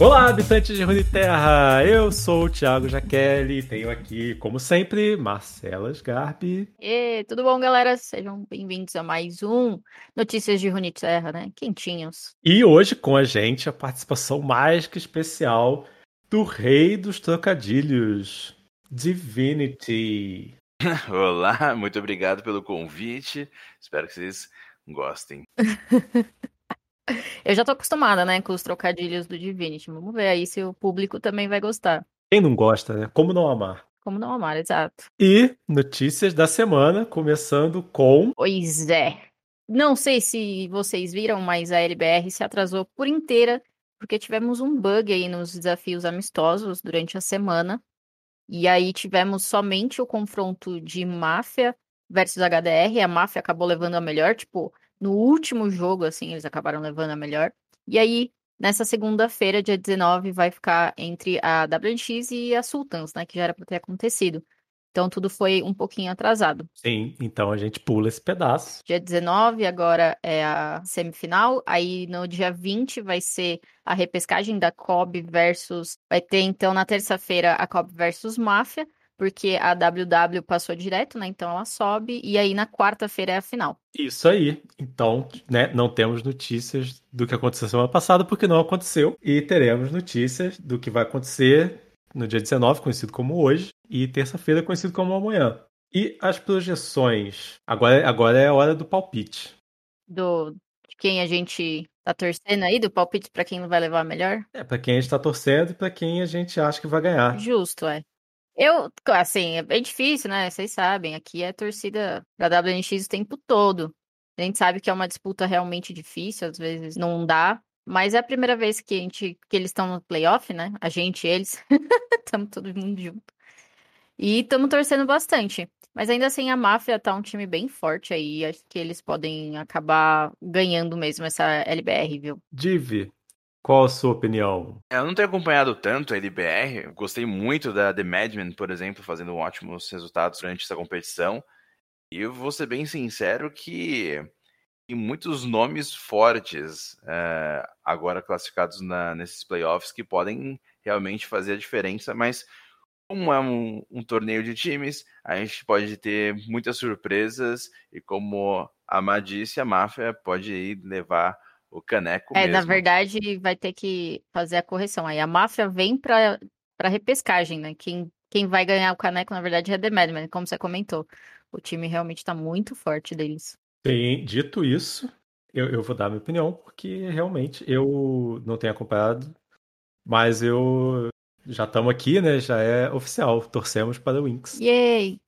Olá, habitantes de Runeterra! Eu sou o Thiago Jaqueline e tenho aqui, como sempre, Marcela Sgarbi. E tudo bom, galera? Sejam bem-vindos a mais um Notícias de Runeterra, né? Quentinhos. E hoje com a gente a participação mais que especial do rei dos trocadilhos, Divinity. Olá, muito obrigado pelo convite. Espero que vocês gostem. Eu já tô acostumada, né, com os trocadilhos do Divinity. Vamos ver aí se o público também vai gostar. Quem não gosta, né? Como não amar? Como não amar, exato. E notícias da semana, começando com. Pois é. Não sei se vocês viram, mas a LBR se atrasou por inteira, porque tivemos um bug aí nos desafios amistosos durante a semana. E aí tivemos somente o confronto de máfia versus HDR. A máfia acabou levando a melhor, tipo, no último jogo, assim, eles acabaram levando a melhor. E aí, nessa segunda-feira, dia 19, vai ficar entre a WNX e a Sultans, né? Que já era para ter acontecido. Então tudo foi um pouquinho atrasado. Sim, então a gente pula esse pedaço. Dia 19 agora é a semifinal, aí no dia 20 vai ser a repescagem da COB versus vai ter então na terça-feira a COB versus Máfia porque a WW passou direto, né? Então ela sobe e aí na quarta-feira é a final. Isso aí. Então, né, não temos notícias do que aconteceu semana passada porque não aconteceu e teremos notícias do que vai acontecer no dia 19, conhecido como hoje, e terça-feira, conhecido como amanhã. E as projeções? Agora, agora é a hora do palpite. Do de quem a gente tá torcendo aí, do palpite para quem não vai levar melhor? É, para quem a gente tá torcendo e para quem a gente acha que vai ganhar. Justo, é. Eu, assim, é bem difícil, né? Vocês sabem, aqui é torcida da WNX o tempo todo. A gente sabe que é uma disputa realmente difícil, às vezes não dá, mas é a primeira vez que, a gente, que eles estão no playoff, né? A gente e eles. Estamos todo mundo junto. E estamos torcendo bastante. Mas ainda assim, a máfia tá um time bem forte aí. Acho que eles podem acabar ganhando mesmo essa LBR, viu? Div, qual a sua opinião? Eu não tenho acompanhado tanto a LBR. Gostei muito da The Madman, por exemplo, fazendo ótimos resultados durante essa competição. E eu vou ser bem sincero que tem muitos nomes fortes uh, agora classificados na, nesses playoffs que podem realmente fazer a diferença, mas como é um, um, torneio de times, a gente pode ter muitas surpresas e como a Má disse, a máfia pode levar o caneco é, mesmo. na verdade, vai ter que fazer a correção. Aí a máfia vem para para repescagem, né? Quem, quem vai ganhar o caneco, na verdade, é The Madman, como você comentou. O time realmente está muito forte deles. Sim, dito isso, eu, eu vou dar minha opinião, porque realmente eu não tenho acompanhado, mas eu já estamos aqui, né? Já é oficial. Torcemos para o Winx. Yay!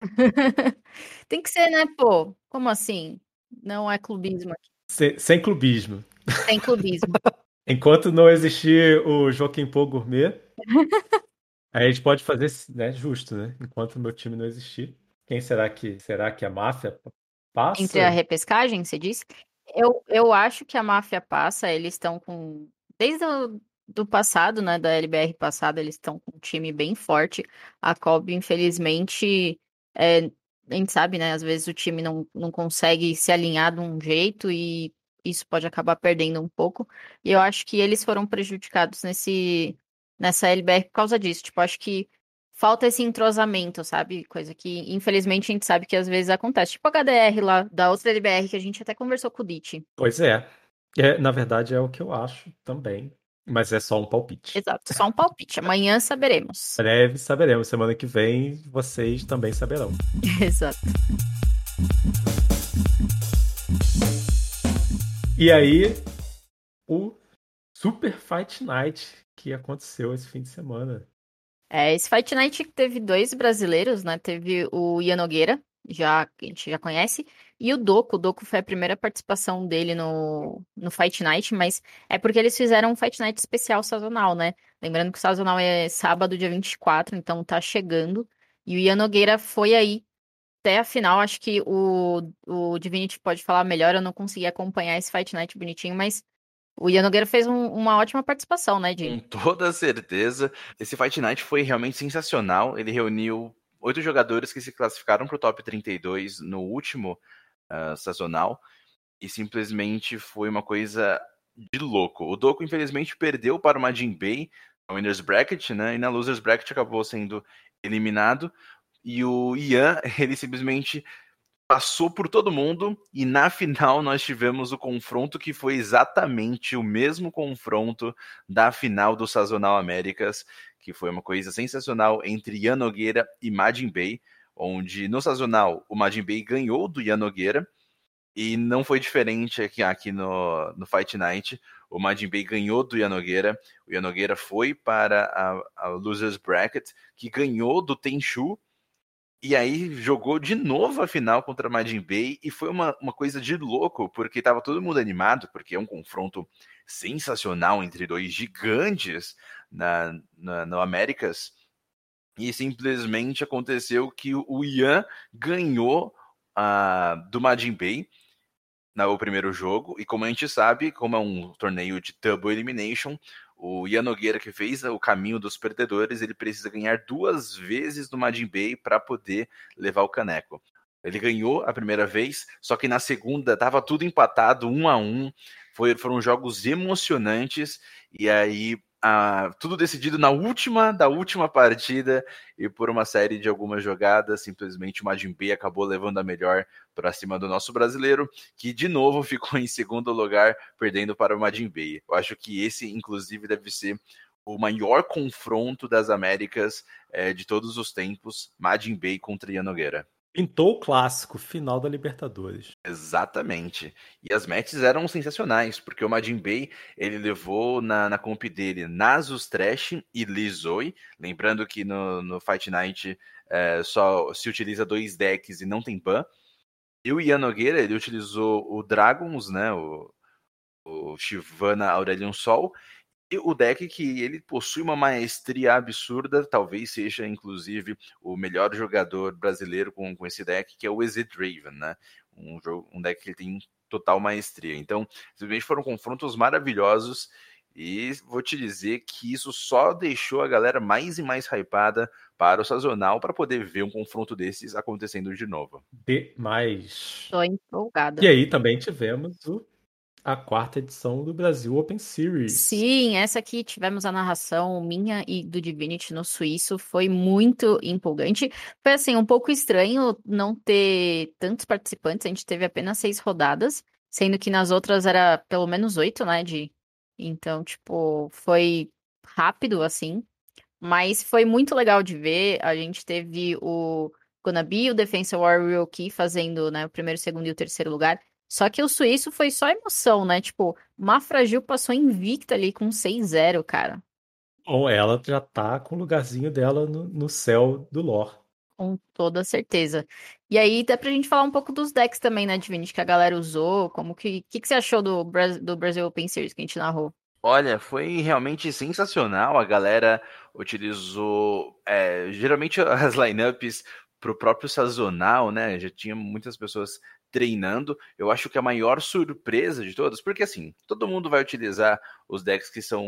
Tem que ser, né, pô? Como assim? Não é clubismo aqui. Sem, sem clubismo. Sem clubismo. Enquanto não existir o Joaquim Pô Gourmet, a gente pode fazer né, justo, né? Enquanto o meu time não existir. Quem será que será que a máfia passa? Entre a repescagem, você disse? Eu, eu acho que a máfia passa, eles estão com. Desde o do passado, né? Da LBR passada, eles estão com um time bem forte. A Cobb, infelizmente, é, a gente sabe, né? Às vezes o time não, não consegue se alinhar de um jeito e isso pode acabar perdendo um pouco. E eu acho que eles foram prejudicados nesse nessa LBR por causa disso. Tipo, acho que falta esse entrosamento, sabe? Coisa que, infelizmente, a gente sabe que às vezes acontece. Tipo a HDR lá, da outra LBR, que a gente até conversou com o Dit. Pois é. é. Na verdade, é o que eu acho também. Mas é só um palpite. Exato, só um palpite. Amanhã saberemos. Breve saberemos. Semana que vem vocês também saberão. Exato. E aí, o Super Fight Night que aconteceu esse fim de semana. É, esse Fight Night teve dois brasileiros, né? Teve o Ian Nogueira, já, que a gente já conhece, e o Doku. O Doku foi a primeira participação dele no, no Fight Night, mas é porque eles fizeram um Fight Night especial sazonal, né? Lembrando que o sazonal é sábado, dia 24, então tá chegando. E o Ian Nogueira foi aí até a final. Acho que o, o Divinity pode falar melhor, eu não consegui acompanhar esse Fight Night bonitinho, mas o Ian Nogueira fez um, uma ótima participação, né, Di? Com toda certeza. Esse Fight Night foi realmente sensacional. Ele reuniu oito jogadores que se classificaram para o top 32 no último uh, sazonal. E simplesmente foi uma coisa de louco. O Doku, infelizmente, perdeu para o Majin Bay, no Winners Bracket, né? E na Losers Bracket acabou sendo eliminado. E o Ian, ele simplesmente passou por todo mundo e na final nós tivemos o confronto que foi exatamente o mesmo confronto da final do Sazonal Américas, que foi uma coisa sensacional entre Ian Nogueira e Majin Bay, onde no Sazonal o Majin Bay ganhou do Ian Nogueira e não foi diferente aqui, aqui no, no Fight Night. O Majin Bay ganhou do Ian Nogueira, o Ian Nogueira foi para a, a Losers Bracket, que ganhou do Tenchu, e aí jogou de novo a final contra a Majin Bay e foi uma, uma coisa de louco, porque tava todo mundo animado, porque é um confronto sensacional entre dois gigantes na, na, no Américas. E simplesmente aconteceu que o Ian ganhou uh, do Majin Bay no primeiro jogo. E como a gente sabe, como é um torneio de Double Elimination, o Ian Nogueira, que fez o caminho dos perdedores, ele precisa ganhar duas vezes no Majin Bay para poder levar o caneco. Ele ganhou a primeira vez, só que na segunda estava tudo empatado, um a um. Foi, foram jogos emocionantes e aí tudo decidido na última da última partida e por uma série de algumas jogadas, simplesmente o Majin Bay acabou levando a melhor para cima do nosso brasileiro, que de novo ficou em segundo lugar, perdendo para o Majin Bay. Eu acho que esse, inclusive, deve ser o maior confronto das Américas é, de todos os tempos, Majin Bay contra Ian Nogueira. Pintou o clássico, final da Libertadores. Exatamente. E as matches eram sensacionais, porque o Majin Bay, ele levou na, na comp dele Nasus Trash e Lizoi. Lembrando que no, no Fight Night é, só se utiliza dois decks e não tem ban. E o Ian Nogueira, ele utilizou o Dragons, né, o, o Shivana Aurelion Sol, o deck que ele possui uma maestria absurda, talvez seja inclusive o melhor jogador brasileiro com, com esse deck, que é o Exit Raven, né? Um, jogo, um deck que tem total maestria. Então, simplesmente foram confrontos maravilhosos e vou te dizer que isso só deixou a galera mais e mais hypada para o sazonal para poder ver um confronto desses acontecendo de novo. Demais. Tô empolgada. E aí também tivemos o a quarta edição do Brasil Open Series. Sim, essa aqui tivemos a narração minha e do Divinity no suíço, foi muito empolgante. Foi assim, um pouco estranho não ter tantos participantes, a gente teve apenas seis rodadas, sendo que nas outras era pelo menos oito, né, de... Então, tipo, foi rápido, assim, mas foi muito legal de ver, a gente teve o Gonabi, o Defensa Warrior aqui fazendo, né, o primeiro, segundo e o terceiro lugar, só que o suíço foi só emoção, né? Tipo, Mafragil passou invicta ali com 6-0, cara. Ou ela já tá com o lugarzinho dela no, no céu do lore. Com toda certeza. E aí dá pra gente falar um pouco dos decks também, né, Divinity, que a galera usou. Como que. O que, que você achou do, do Brasil Open Series que a gente narrou? Olha, foi realmente sensacional. A galera utilizou. É, geralmente as lineups pro próprio sazonal, né? Já tinha muitas pessoas treinando. Eu acho que a maior surpresa de todas, porque assim, todo mundo vai utilizar os decks que são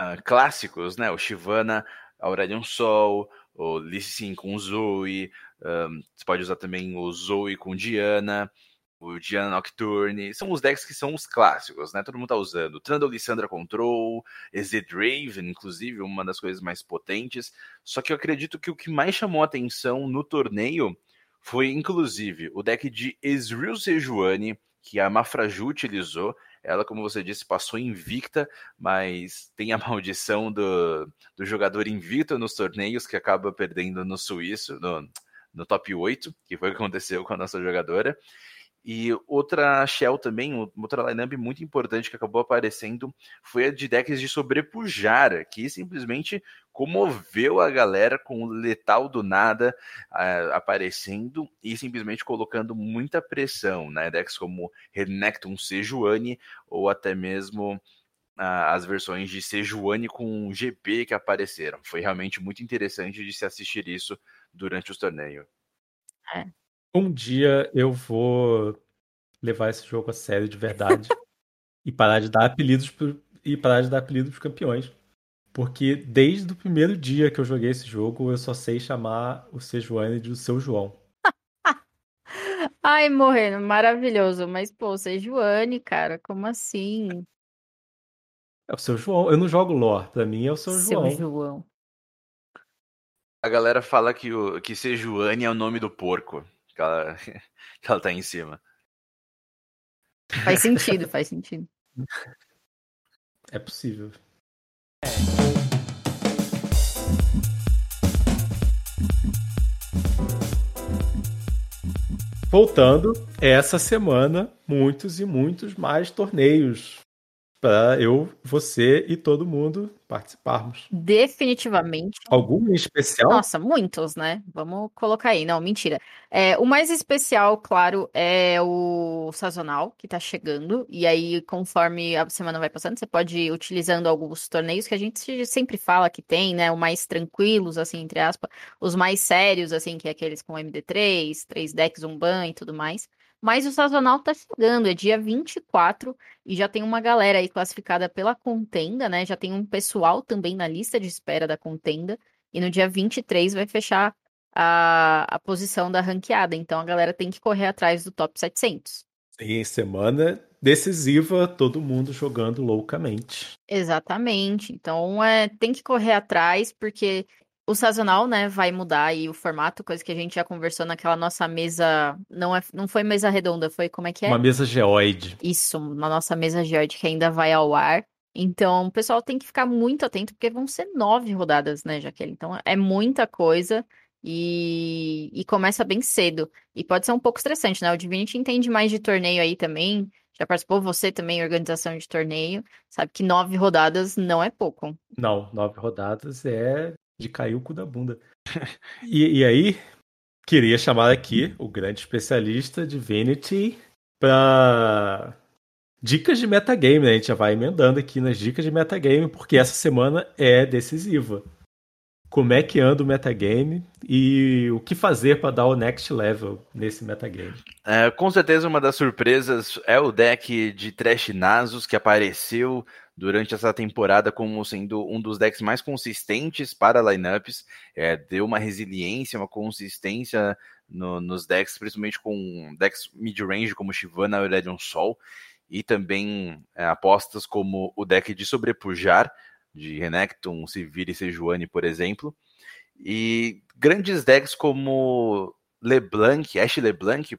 uh, clássicos, né? O Shivana, Aurelion Sol, o Lee Sin com Zoe, um, você pode usar também o Zoe com Diana, o Diana Nocturne, são os decks que são os clássicos, né? Todo mundo tá usando. Trundle Lissandra Control, Exit Raven, inclusive, uma das coisas mais potentes. Só que eu acredito que o que mais chamou atenção no torneio foi inclusive o deck de Ezreal Sejuani, que a Mafraju utilizou. Ela, como você disse, passou invicta, mas tem a maldição do, do jogador invicto nos torneios, que acaba perdendo no suíço, no, no top 8, que foi o que aconteceu com a nossa jogadora. E outra shell também, outra lineup muito importante que acabou aparecendo foi a de decks de sobrepujar, que simplesmente comoveu a galera com o letal do nada uh, aparecendo e simplesmente colocando muita pressão, né? Decks como Renekton Sejuani ou até mesmo as versões de Sejuani com GP que apareceram. Foi realmente muito interessante de se assistir isso durante os torneios. É. Um dia eu vou levar esse jogo a sério de verdade e parar de dar apelidos pro, e parar de dar apelidos pros campeões. Porque desde o primeiro dia que eu joguei esse jogo, eu só sei chamar o Sejuani de o seu João. Ai, morrendo, maravilhoso. Mas, pô, Sejuani, cara, como assim? É o seu João. Eu não jogo lore. Pra mim é o seu, Seu João. João. A galera fala que, o, que Sejuani é o nome do porco. Que ela, que ela tá em cima. Faz sentido, faz sentido. É possível. Voltando, essa semana, muitos e muitos mais torneios para eu, você e todo mundo participarmos. Definitivamente. Algum especial? Nossa, muitos, né? Vamos colocar aí. Não, mentira. É, o mais especial, claro, é o sazonal que tá chegando. E aí, conforme a semana vai passando, você pode ir utilizando alguns torneios que a gente sempre fala que tem, né? O mais tranquilos, assim, entre aspas. Os mais sérios, assim, que é aqueles com MD3, 3 decks, um ban e tudo mais. Mas o sazonal tá chegando, é dia 24 e já tem uma galera aí classificada pela contenda, né? Já tem um pessoal também na lista de espera da contenda. E no dia 23 vai fechar a, a posição da ranqueada. Então a galera tem que correr atrás do top 700. Sim, semana decisiva, todo mundo jogando loucamente. Exatamente. Então é, tem que correr atrás, porque o sazonal, né, vai mudar aí o formato, coisa que a gente já conversou naquela nossa mesa. Não, é, não foi mesa redonda, foi como é que é? Uma mesa geoide. Isso, na nossa mesa geoide que ainda vai ao ar. Então, o pessoal tem que ficar muito atento, porque vão ser nove rodadas, né, Jaqueline? Então, é muita coisa e, e começa bem cedo. E pode ser um pouco estressante, né? O Divinity entende mais de torneio aí também. Já participou você também, organização de torneio. Sabe que nove rodadas não é pouco. Não, nove rodadas é de cair o cu da bunda. e, e aí, queria chamar aqui o grande especialista Divinity para dicas de metagame, né? A gente já vai emendando aqui nas dicas de metagame, porque essa semana é decisiva. Como é que anda o metagame e o que fazer para dar o next level nesse metagame? É, com certeza uma das surpresas é o deck de Trash Nasus que apareceu durante essa temporada como sendo um dos decks mais consistentes para lineups. É, deu uma resiliência, uma consistência no, nos decks, principalmente com decks mid-range como Shivana, Aurelion Sol, e também é, apostas como o deck de Sobrepujar, de Renekton, Sivir e Sejuani, por exemplo. E grandes decks como LeBlanc, Ash LeBlanc,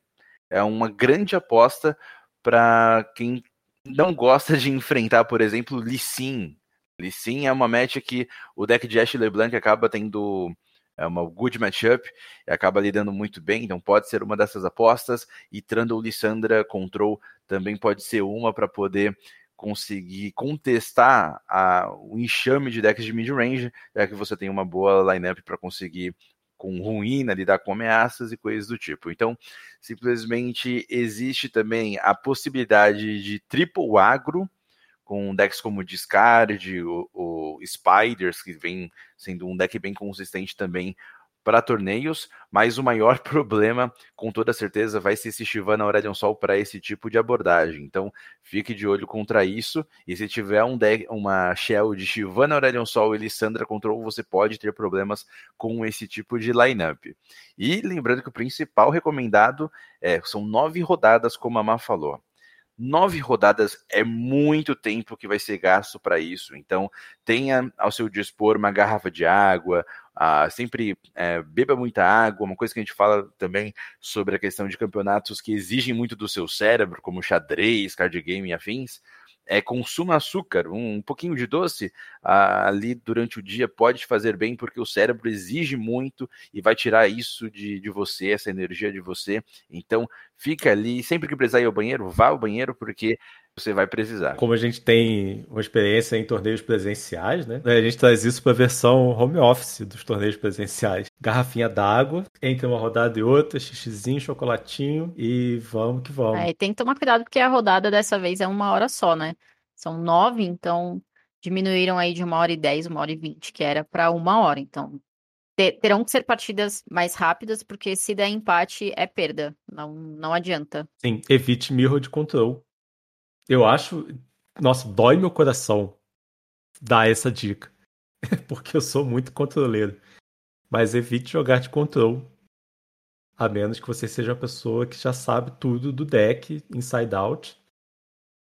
é uma grande aposta para quem não gosta de enfrentar, por exemplo, Lee Sin. Lee Sin é uma match que o deck de Ash LeBlanc acaba tendo é uma good matchup e acaba lidando muito bem, então pode ser uma dessas apostas. E Trundle Lissandra Control também pode ser uma para poder conseguir contestar a, o enxame de decks de mid-range, já que você tem uma boa lineup para conseguir com ruína, lidar com ameaças e coisas do tipo. Então, simplesmente existe também a possibilidade de triple agro, com decks como Discard, o, o Spiders, que vem sendo um deck bem consistente também para torneios, mas o maior problema, com toda certeza, vai ser se Shivana Aurelion Sol para esse tipo de abordagem. Então, fique de olho contra isso. E se tiver um deck, uma shell de Shivana Aurelion Sol e Lissandra Control, você pode ter problemas com esse tipo de lineup. E lembrando que o principal recomendado é, são nove rodadas, como a Má falou nove rodadas é muito tempo que vai ser gasto para isso. Então, tenha ao seu dispor uma garrafa de água, uh, sempre é, beba muita água. Uma coisa que a gente fala também sobre a questão de campeonatos que exigem muito do seu cérebro, como xadrez, card game e afins é, consuma açúcar, um, um pouquinho de doce ali durante o dia pode te fazer bem, porque o cérebro exige muito e vai tirar isso de, de você, essa energia de você. Então, fica ali, sempre que precisar ir ao banheiro, vá ao banheiro, porque você vai precisar. Como a gente tem uma experiência em torneios presenciais, né? A gente traz isso para a versão home office dos torneios presenciais. Garrafinha d'água, entre uma rodada e outra, xixizinho, chocolatinho e vamos que vamos. É, tem que tomar cuidado porque a rodada dessa vez é uma hora só, né? São nove, então diminuíram aí de uma hora e dez, uma hora e vinte, que era para uma hora. Então terão que ser partidas mais rápidas, porque se der empate é perda. Não, não adianta. Sim, evite mirror de control. Eu acho. Nossa, dói meu coração dar essa dica. Porque eu sou muito controleiro. Mas evite jogar de control. A menos que você seja uma pessoa que já sabe tudo do deck, inside out.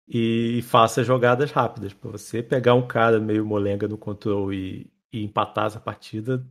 e faça jogadas rápidas. Para você pegar um cara meio molenga no controle e, e empatar essa partida,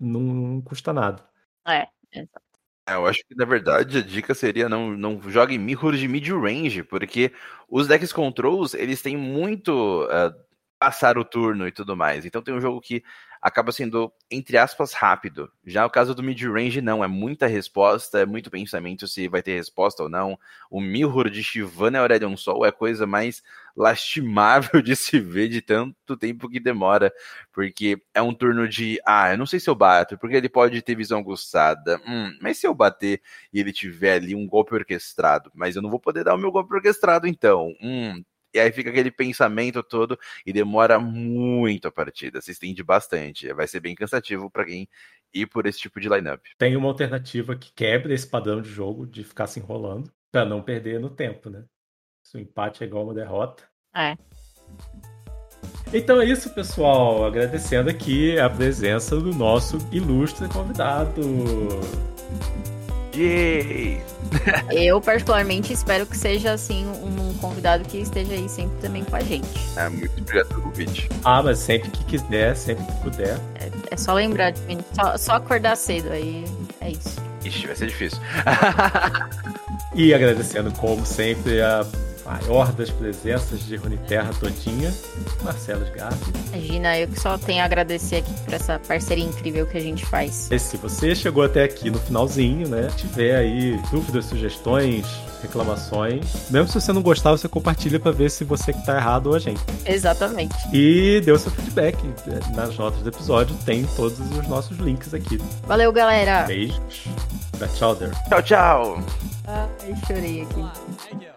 não, não custa nada. É, exato. É, eu acho que na verdade a dica seria não, não jogue mirror de mid-range, porque os decks controls eles têm muito uh, passar o turno e tudo mais. Então tem um jogo que acaba sendo, entre aspas, rápido. Já o caso do mid-range, não, é muita resposta, é muito pensamento se vai ter resposta ou não. O Mirror de Shivana Aurelion Sol é a coisa mais lastimável de se ver de tanto tempo que demora, porque é um turno de, ah, eu não sei se eu bato, porque ele pode ter visão aguçada, hum, mas se eu bater e ele tiver ali um golpe orquestrado, mas eu não vou poder dar o meu golpe orquestrado então, hum, e aí fica aquele pensamento todo e demora muito a partida, se estende bastante. Vai ser bem cansativo para quem ir por esse tipo de lineup. Tem uma alternativa que quebra esse padrão de jogo de ficar se enrolando para não perder no tempo, né? Se o empate é igual uma derrota. É. Então é isso, pessoal. Agradecendo aqui a presença do nosso ilustre convidado. Yay! Eu, particularmente, espero que seja assim um convidado que esteja aí sempre também com a gente. É, muito obrigado pelo convite. Ah, mas sempre que quiser, sempre que puder. É, é só lembrar de mim, só, só acordar cedo, aí é isso. Ixi, vai ser difícil. e agradecendo, como sempre, a maior das presenças de Terra todinha, Marcelo Sgarbi. Imagina, eu que só tenho a agradecer aqui por essa parceria incrível que a gente faz. E se você chegou até aqui no finalzinho, né, tiver aí dúvidas, sugestões, reclamações, mesmo se você não gostar, você compartilha para ver se você que tá errado ou a gente. Exatamente. E dê o seu feedback. Nas notas do episódio tem todos os nossos links aqui. Valeu, galera. Beijos. Tchau, Tchau, tchau. Ai, chorei aqui.